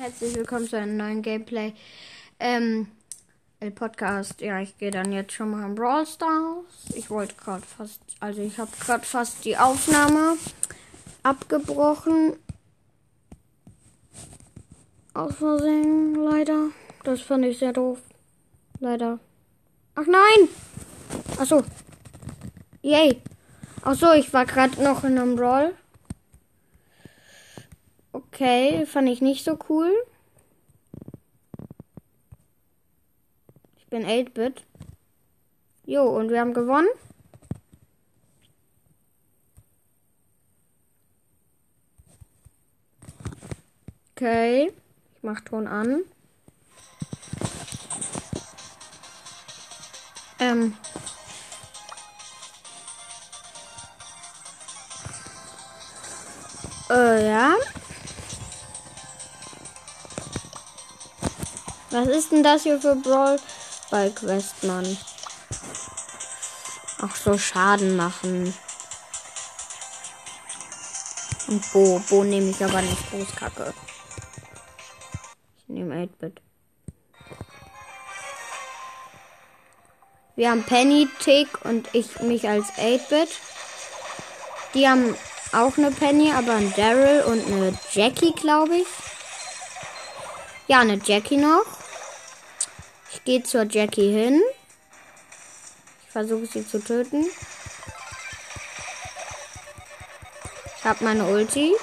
Herzlich willkommen zu einem neuen Gameplay. Ähm, El Podcast. Ja, ich gehe dann jetzt schon mal in Brawl Stars. Ich wollte gerade fast, also ich habe gerade fast die Aufnahme abgebrochen. Aus Versehen, leider. Das fand ich sehr doof. Leider. Ach nein! Ach so. Yay. Ach so, ich war gerade noch in einem Brawl. Okay, fand ich nicht so cool. Ich bin 8-Bit. Jo, und wir haben gewonnen. Okay, ich mach Ton an. Ähm. Äh, ja. Was ist denn das hier für Brawl Ball Quest, Mann? Ach so, Schaden machen. Und Bo. Bo nehme ich aber nicht. Bo ist kacke. Ich nehme 8-Bit. Wir haben Penny, Tick und ich mich als 8-Bit. Die haben auch eine Penny, aber ein Daryl und eine Jackie, glaube ich. Ja, eine Jackie noch. Ich gehe zur Jackie hin. Ich versuche sie zu töten. Ich habe meine Ulti.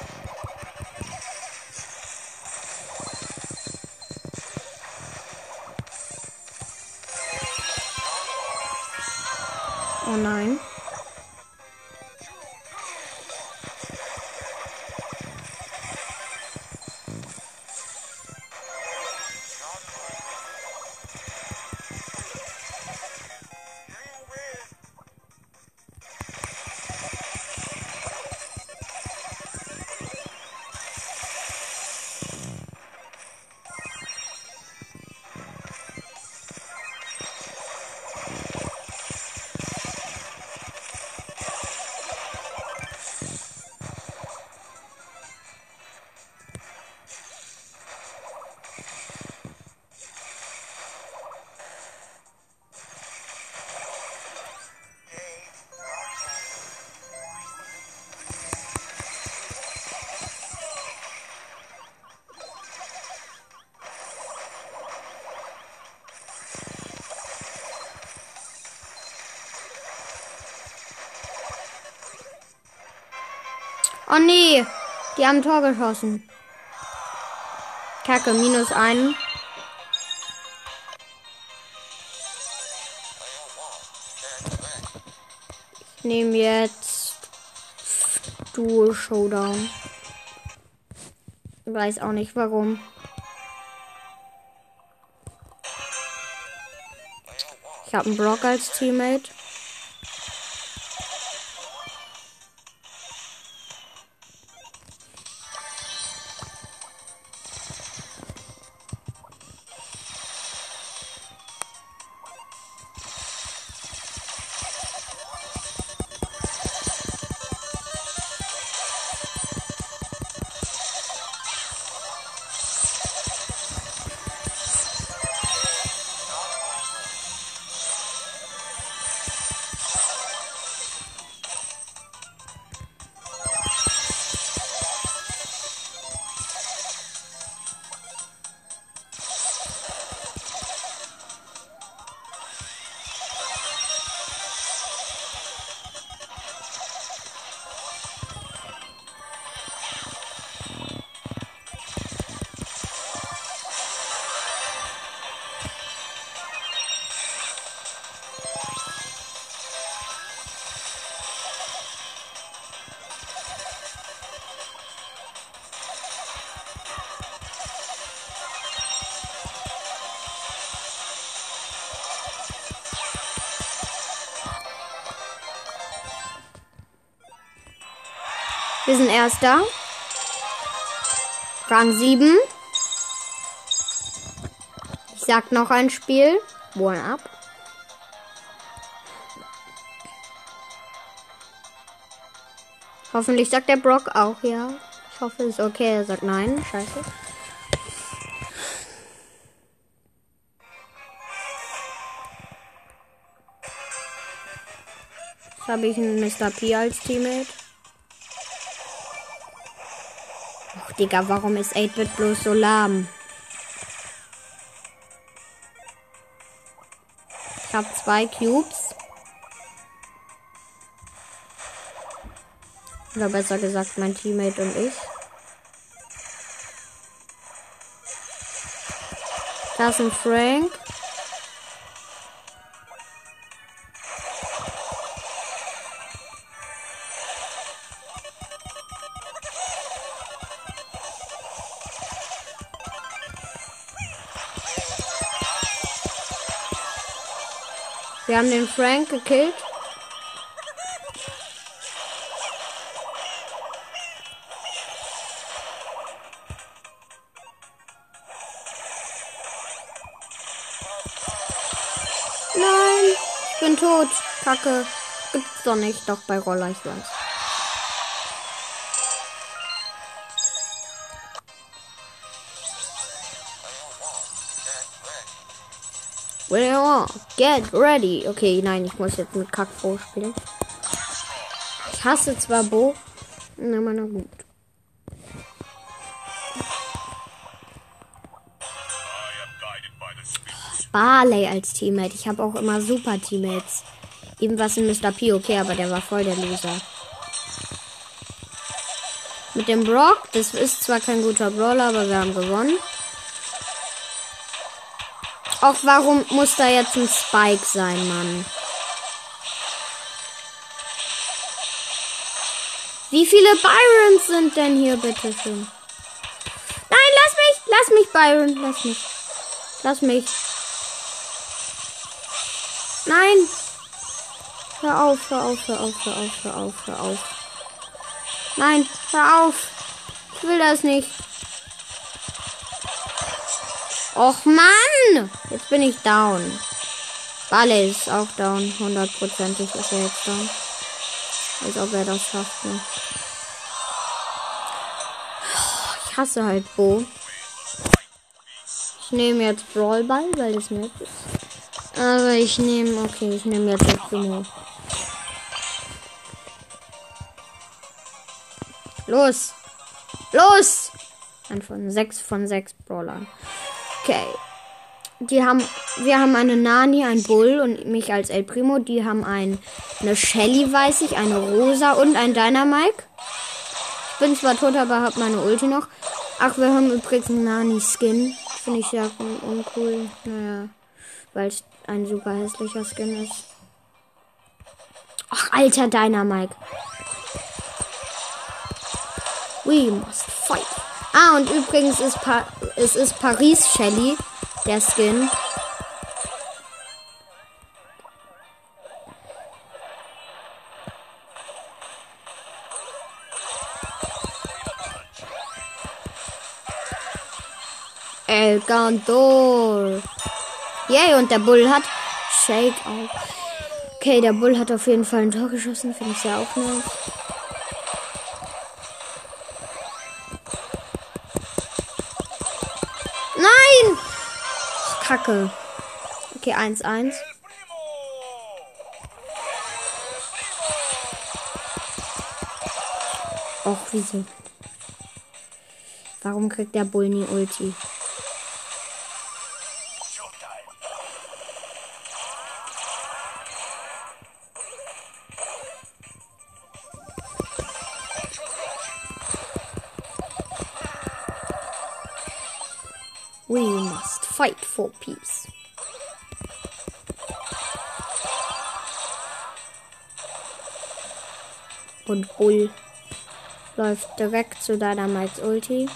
Oh nee, die haben Tor geschossen. Kacke, minus ein. Ich nehme jetzt Duo Showdown. Ich weiß auch nicht warum. Ich habe einen Brock als Teammate. Wir sind Erster. Rang 7. Ich sag noch ein Spiel. One up. Hoffentlich sagt der Brock auch ja. Ich hoffe, es ist okay. Er sagt nein. Scheiße. Jetzt habe ich einen Mr. P als Teammate. Digga, warum ist 8-Bit bloß so lahm? Ich habe zwei Cubes. Oder besser gesagt, mein Teammate und ich. Da ist ein Frank. Wir haben den Frank gekillt. Nein, ich bin tot. Kacke. Gibt's doch nicht. Doch bei Roller, ich weiß. Get ready. Okay, nein, ich muss jetzt mit Kackbo spielen. Ich hasse zwar Bo, aber na gut. Barley als Teammate. Ich habe auch immer super Teammates. Eben was in Mr. P, okay, aber der war voll der Loser. Mit dem Brock, das ist zwar kein guter Brawler, aber wir haben gewonnen. Auch warum muss da jetzt ein Spike sein, Mann? Wie viele Byrons sind denn hier, bitte schön? Nein, lass mich! Lass mich, Byron! Lass mich! Lass mich! Nein! Hör auf, hör auf, hör auf, hör auf, hör auf, hör auf. Nein, hör auf! Ich will das nicht. Och Mann! Jetzt bin ich down. Balle ist auch down. Hundertprozentig ist er jetzt down. Als ob er das schafft. Ne? Ich hasse halt Bo. Ich nehme jetzt Brawlball, weil das nett ist. Aber ich nehme, okay, ich nehme jetzt Primo. Los! Los! Ein von sechs von sechs Brawlern. Okay. Die haben, wir haben eine Nani, ein Bull und mich als El Primo. Die haben ein, eine Shelly, weiß ich, eine Rosa und ein Dynamike. Ich bin zwar tot, aber hab meine Ulti noch. Ach, wir haben übrigens einen Nani-Skin. Finde ich ja uncool. Naja, weil es ein super hässlicher Skin ist. Ach, alter Dynamike. We must fight. Ah, und übrigens ist pa es ist Paris Shelly, der Skin. El Gandor. Yay, und der Bull hat Shake auch. Okay, der Bull hat auf jeden Fall ein Tor geschossen. Finde ich sehr auch Kacke. Okay, 1-1. Och, wieso? Warum kriegt der Bull nie Ulti? Fight for peace. Und Bull läuft direkt zu Dynamites Ulti.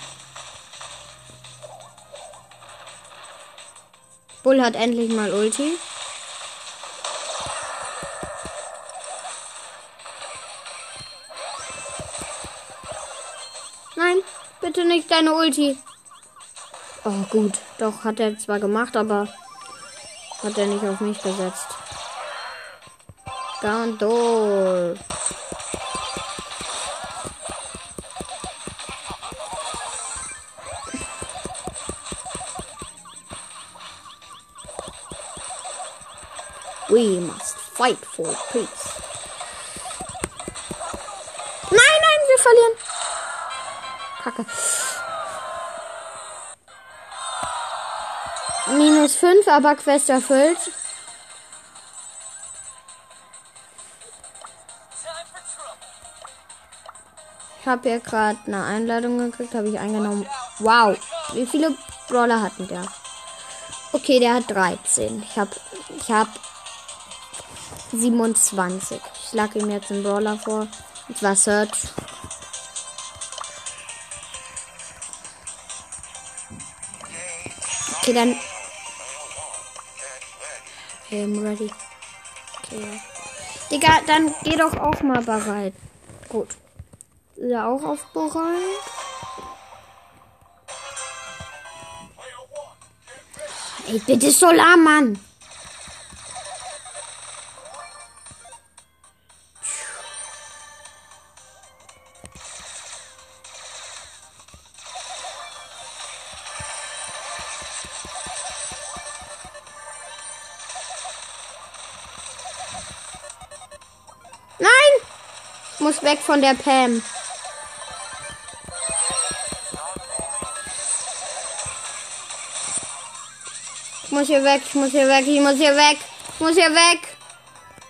Bull hat endlich mal Ulti. Nein, bitte nicht deine Ulti. Oh, gut. Doch, hat er zwar gemacht, aber hat er nicht auf mich gesetzt. Gandol. We must fight for peace. Nein, nein, wir verlieren. Kacke. Minus 5, aber Quest erfüllt. Ich habe hier gerade eine Einladung gekriegt, habe ich eingenommen. Wow, wie viele Brawler hatten der? Okay, der hat 13. Ich habe ich hab 27. Ich schlage ihm jetzt einen Brawler vor. Und zwar Search. Okay, dann. Okay, I'm ready. Okay. Digga, dann geh doch auch mal bereit. Gut. Ist er auch auf bereit? Ey, bitte Solar, weg von der Pam. Ich muss hier weg, ich muss hier weg, ich muss hier weg, ich muss hier weg.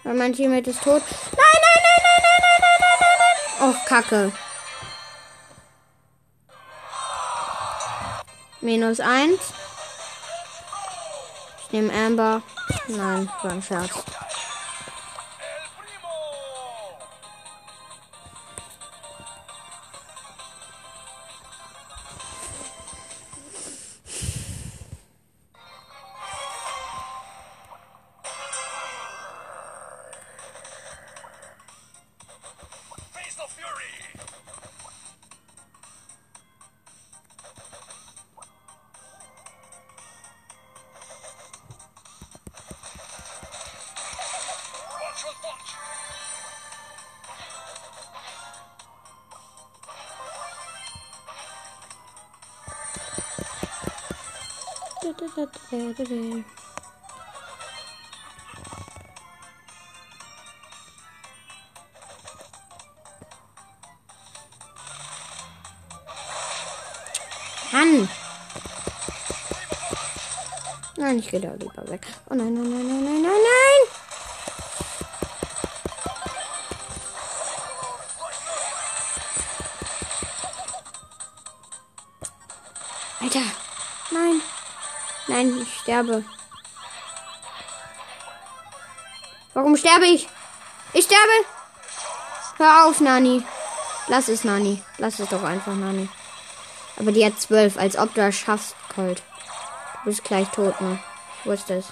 Weil mein Teammate ist tot. Nein, nein, nein, nein, nein, nein, nein, nein, nein. Och, Kacke. Minus eins. Ich nehme Amber. Nein, war ein Scherz. Mann! Nein, ich gehe da lieber weg. Oh nein, nein, nein, nein, nein, nein, nein! Sterbe. Warum sterbe ich? Ich sterbe! Hör auf, Nani. Lass es, Nani. Lass es doch einfach, Nani. Aber die hat zwölf, als ob du das schaffst, Colt. Du bist gleich tot, ne? Ich wusste es.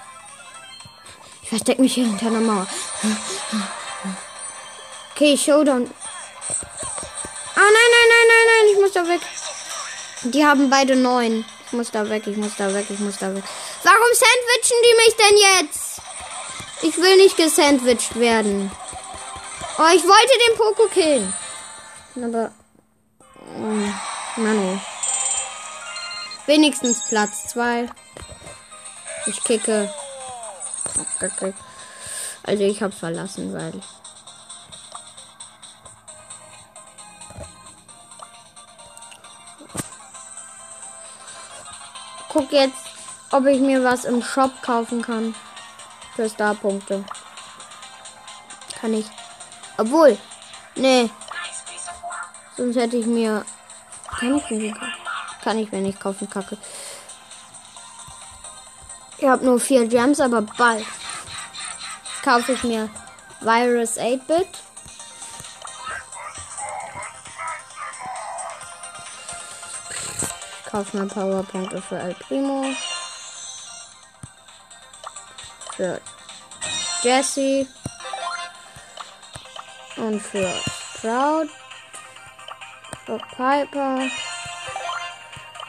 Ich versteck mich hier hinter einer Mauer. Okay, Showdown. Ah, nein, nein, nein, nein, nein, ich muss da weg. Die haben beide neun. Ich muss da weg, ich muss da weg, ich muss da weg. Warum sandwichen die mich denn jetzt? Ich will nicht gesandwiched werden. Oh, ich wollte den Poko killen. Aber. Oh, Manu. Wenigstens Platz 2. Ich kicke. Also ich hab's verlassen, weil. Guck jetzt, ob ich mir was im Shop kaufen kann. Für Starpunkte. Kann ich. Obwohl. Nee. Sonst hätte ich mir. Kann ich mir gekauft. Kann ich mir nicht kaufen, Kacke. Ich habe nur vier Gems, aber bald kaufe ich mir Virus 8-Bit. Kaufe mir Powerpunkte für El Primo. Für Jesse. Und für Sprout. Für Piper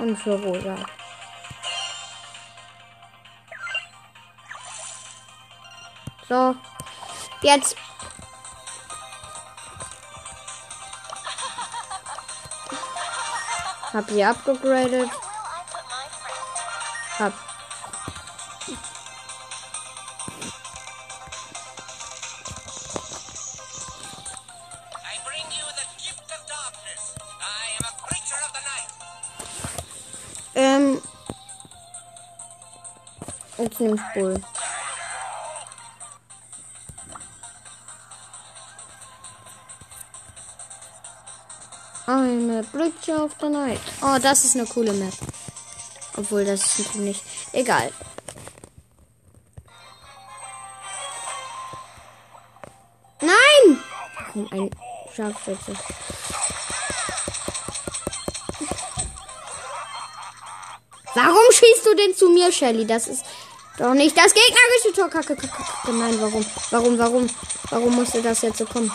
und für Rosa. So, jetzt. Hab sie abgegradet. Hab Ähm. Jetzt nimmt Bull. Eine Blitze auf der Night. Oh, das ist eine coole Map. Obwohl, das ist nicht. Egal. Nein! Ein Scharfschütze. Schießt du denn zu mir, Shelly? Das ist doch nicht das gegnerische Tor. Kacke, kacke, kacke. Nein, warum? Warum, warum? Warum musste das jetzt so kommen?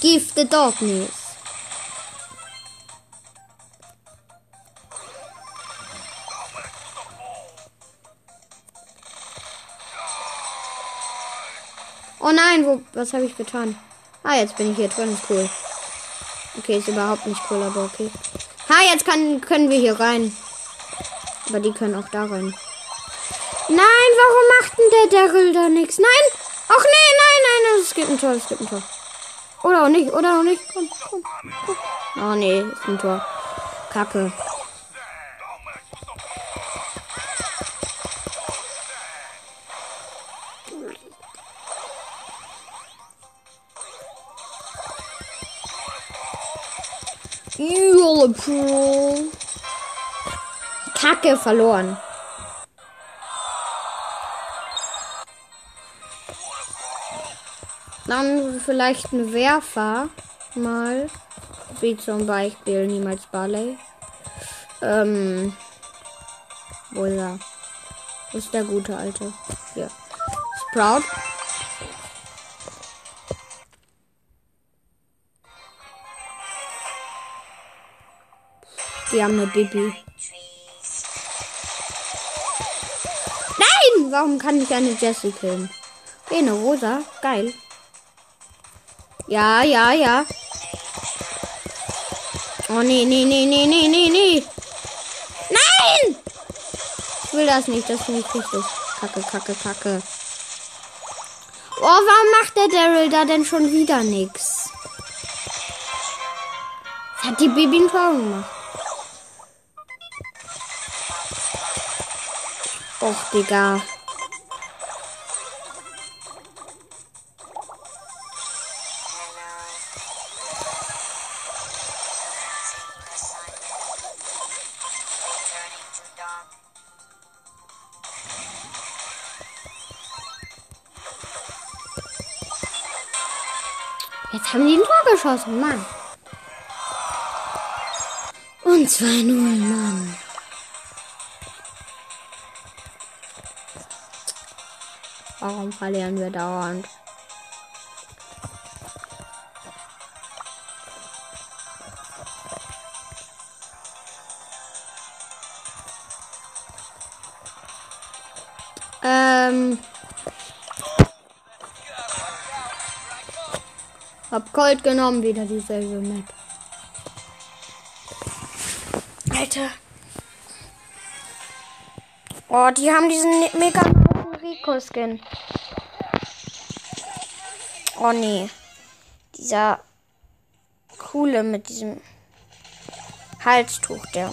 Give the darkness. Oh nein, wo, was habe ich getan? Ah, jetzt bin ich hier drin, cool. Okay, ist überhaupt nicht cool, aber okay. Ha, jetzt kann, können wir hier rein. Aber die können auch da rein. Nein, warum macht denn der Daryl da nichts? Nein! Ach nee, nein, nein, es gibt ein Tor, es gibt ein Tor. Oder auch nicht, oder auch nicht. Komm, komm, komm. Oh nee, ist ein Tor. Kacke. Kacke verloren. Dann vielleicht ein Werfer mal. Wie zum Beispiel niemals Barley. Ähm. Wo ist er? Wo ist der gute alte? Hier. Sprout. Die haben eine Bibi. Nein! Warum kann ich eine Jessie killen? Okay, eine Rosa. Geil. Ja, ja, ja. Oh, nee, nee, nee, nee, nee, nee, nee. Nein! Ich will das nicht, das finde ich richtig. Kacke, kacke, kacke. Oh, warum macht der Daryl da denn schon wieder nichts? hat die Baby ein Tor gemacht. Och, Digga. Jetzt haben die ein Tor geschossen, Mann. Und 2-0, Mann. Warum verlieren wir dauernd? Ähm. Hab Gold genommen, wieder dieselbe Map. Alter. Oh, die haben diesen mega Rico-Skin. Oh nee. Dieser coole mit diesem Halstuch, der.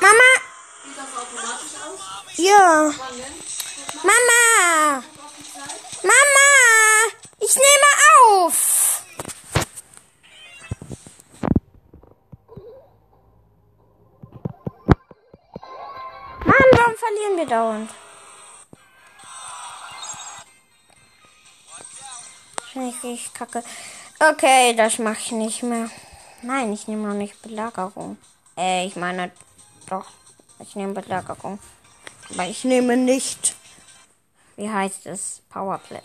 Mama! Ja. Dauernd? Finde ich kacke. Okay, das mache ich nicht mehr. Nein, ich nehme noch nicht Belagerung. Äh, ich meine, doch. Ich nehme Belagerung. Aber ich nehme nicht. Wie heißt es? Powerplay.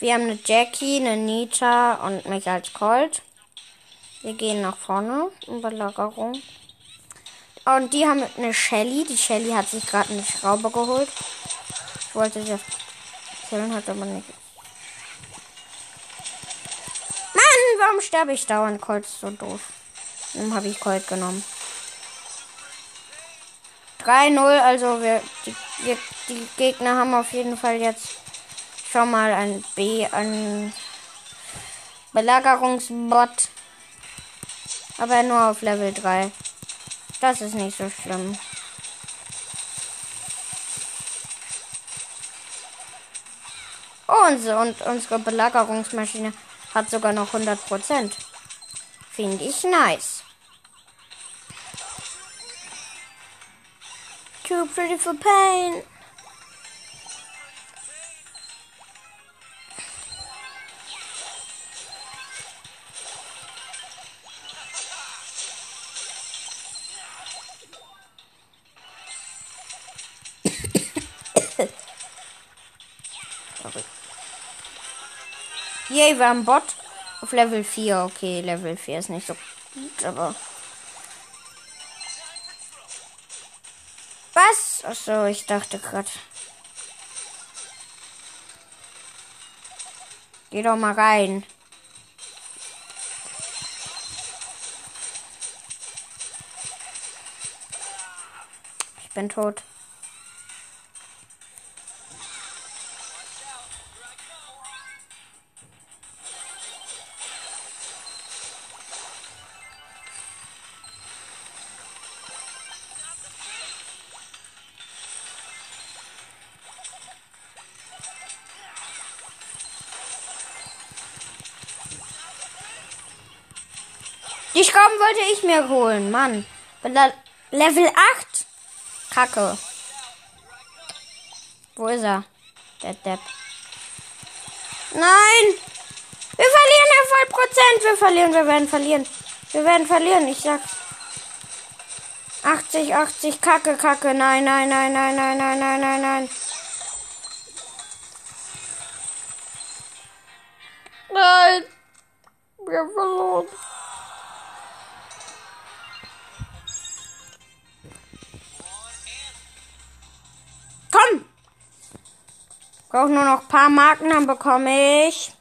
Wir haben eine Jackie, eine Nita und mich als Colt. Wir gehen nach vorne in Belagerung. Und die haben eine Shelly. Die Shelly hat sich gerade eine Schraube geholt. Ich wollte sie killen, hat aber nicht. Mann, warum sterbe ich dauernd? Colt ist so doof. Dann habe ich Colt genommen. 3-0, also wir die, wir, die Gegner haben auf jeden Fall jetzt Schau mal ein B, ein Belagerungsbot. Aber nur auf Level 3. Das ist nicht so schlimm. Und, und unsere Belagerungsmaschine hat sogar noch 100%. Finde ich nice. Too pretty for pain. Yay, wir haben Bot auf Level 4. Okay, Level 4 ist nicht so gut, aber. Was? Achso, ich dachte gerade. Geh doch mal rein. Ich bin tot. Die Schrauben wollte ich mir holen, Mann. Level 8? Kacke. Wo ist er? Der Depp. Nein! Wir verlieren ja voll Prozent. Wir verlieren, wir werden verlieren. Wir werden verlieren, ich sag's. 80, 80, Kacke, Kacke. Nein, nein, nein, nein, nein, nein, nein, nein, nein. Nein. Wir verloren. Komm! Brauche nur noch ein paar Marken, dann bekomme ich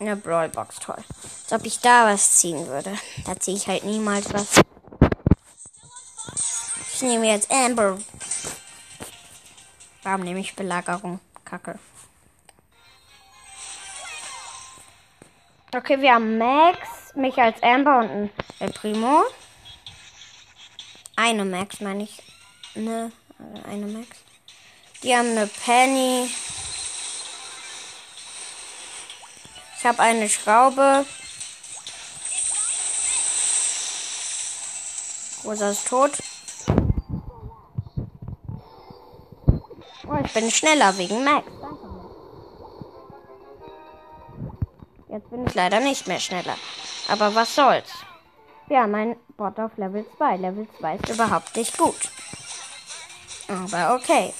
eine Brawlbox. Toll. Als ob ich da was ziehen würde. Da ziehe ich halt niemals was. Ich nehme jetzt Amber. Warum nehme ich Belagerung? Kacke. Okay, wir haben Max, mich als Amber und ein El Primo. Eine Max, meine ich. Ne, eine Max. Die haben eine Penny. Ich habe eine Schraube. Rosa ist tot. Oh, ich bin schneller wegen Max. Jetzt bin ich leider nicht mehr schneller. Aber was soll's. Wir haben einen Bot auf Level 2. Level 2 ist überhaupt nicht gut. Aber okay.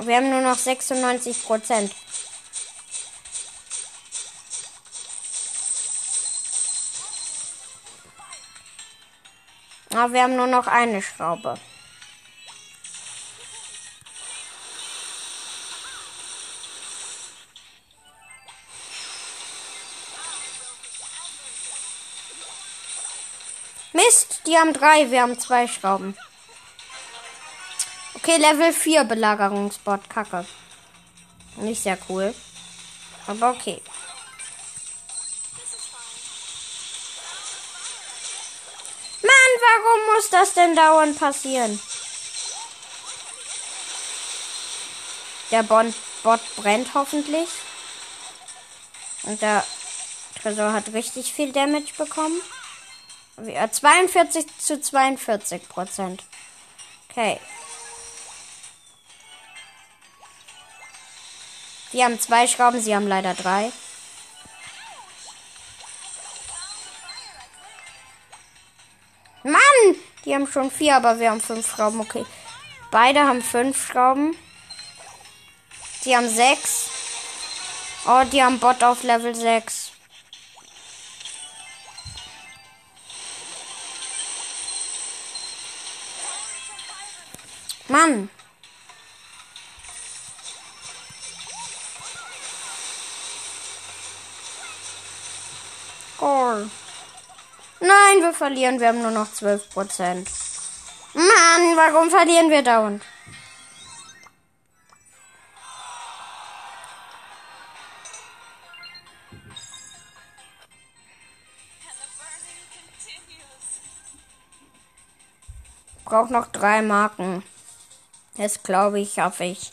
Wir haben nur noch 96 Prozent. Aber wir haben nur noch eine Schraube. Mist, die haben drei, wir haben zwei Schrauben. Okay, Level 4 Belagerungsbot, Kacke. Nicht sehr cool. Aber okay. Mann, warum muss das denn dauernd passieren? Der bon Bot brennt hoffentlich. Und der Tresor hat richtig viel Damage bekommen. 42 zu 42 Prozent. Okay. Die haben zwei Schrauben, sie haben leider drei. Mann! Die haben schon vier, aber wir haben fünf Schrauben. Okay. Beide haben fünf Schrauben. Die haben sechs. Oh, die haben Bot auf Level 6. Mann! Goal. Nein, wir verlieren. Wir haben nur noch 12%. Mann, warum verlieren wir dauernd? Braucht noch drei Marken. Das glaube ich, schaffe ich.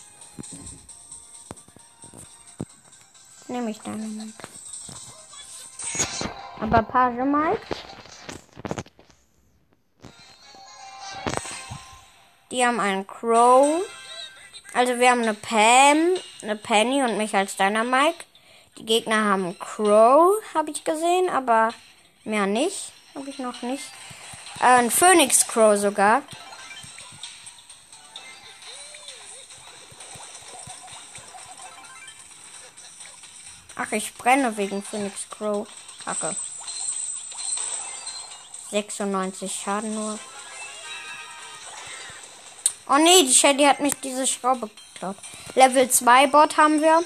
Nehme ich deine Mike. Aber Page Mike. Die haben einen Crow. Also wir haben eine Pam, eine Penny und mich als Dynamike. Die Gegner haben Crow, habe ich gesehen, aber mehr nicht. Habe ich noch nicht. Äh, ein Phoenix Crow sogar. Ach, ich brenne wegen Phoenix Crow. Kacke. 96 Schaden nur. Oh nee, die Shelly hat mich diese Schraube geklaut. Level 2 Bot haben wir.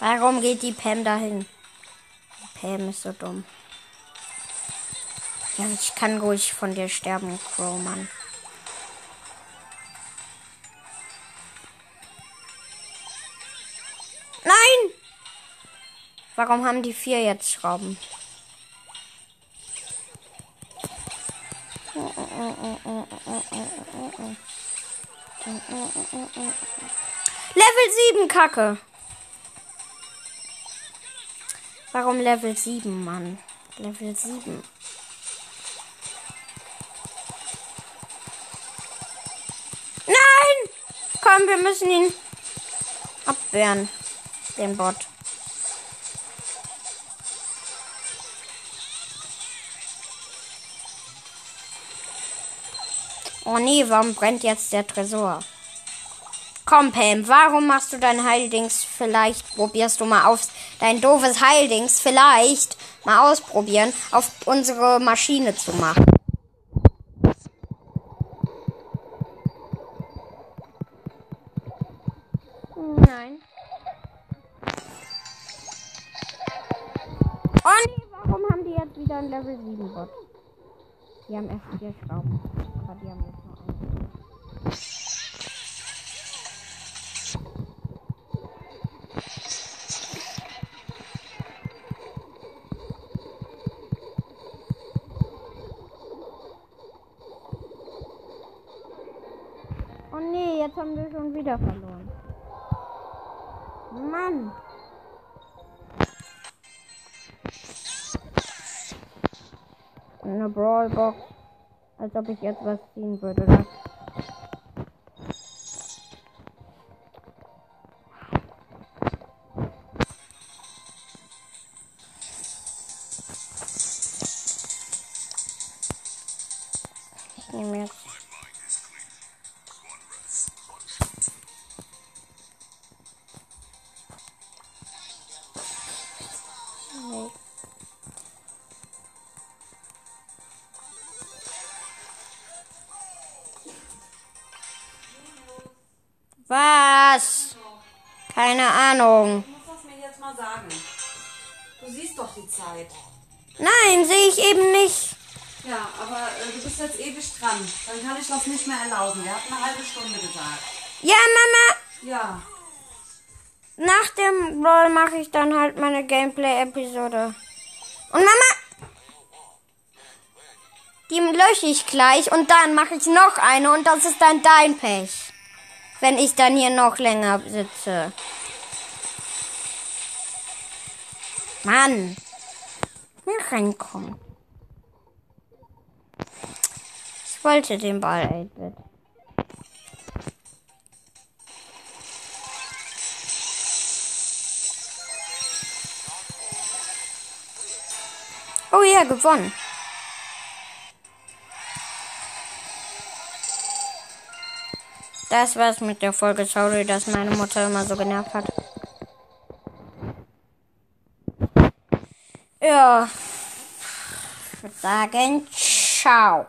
Warum geht die Pam dahin? Die Pam ist so dumm. Ja, ich kann ruhig von dir sterben, Crow, Mann. Nein! Warum haben die vier jetzt Schrauben? Level 7, Kacke. Warum Level 7, Mann? Level 7. Nein! Komm, wir müssen ihn abwehren. Den Bot. Oh nee, warum brennt jetzt der Tresor? Komm, Pam, warum machst du dein Heildings? Vielleicht probierst du mal auf dein doofes Heildings vielleicht mal ausprobieren, auf unsere Maschine zu machen. Mann. Eine Brawlbox. Als ob ich jetzt was ziehen würde. Oder? Keine Ahnung. Du musst das mir jetzt mal sagen. Du siehst doch die Zeit. Nein, sehe ich eben nicht. Ja, aber äh, du bist jetzt ewig dran. Dann kann ich das nicht mehr erlauben. Er hat eine halbe Stunde gesagt. Ja, Mama. Ja. Nach dem Brawl mache ich dann halt meine Gameplay-Episode. Und Mama, die lösche ich gleich und dann mache ich noch eine und das ist dann dein Pech. Wenn ich dann hier noch länger sitze. Mann. Reinkommen. Ich wollte den Ball, 8-Bit. Oh ja, gewonnen. Das war's mit der Folge. Sorry, dass meine Mutter immer so genervt hat. Ja. Sagen, ciao.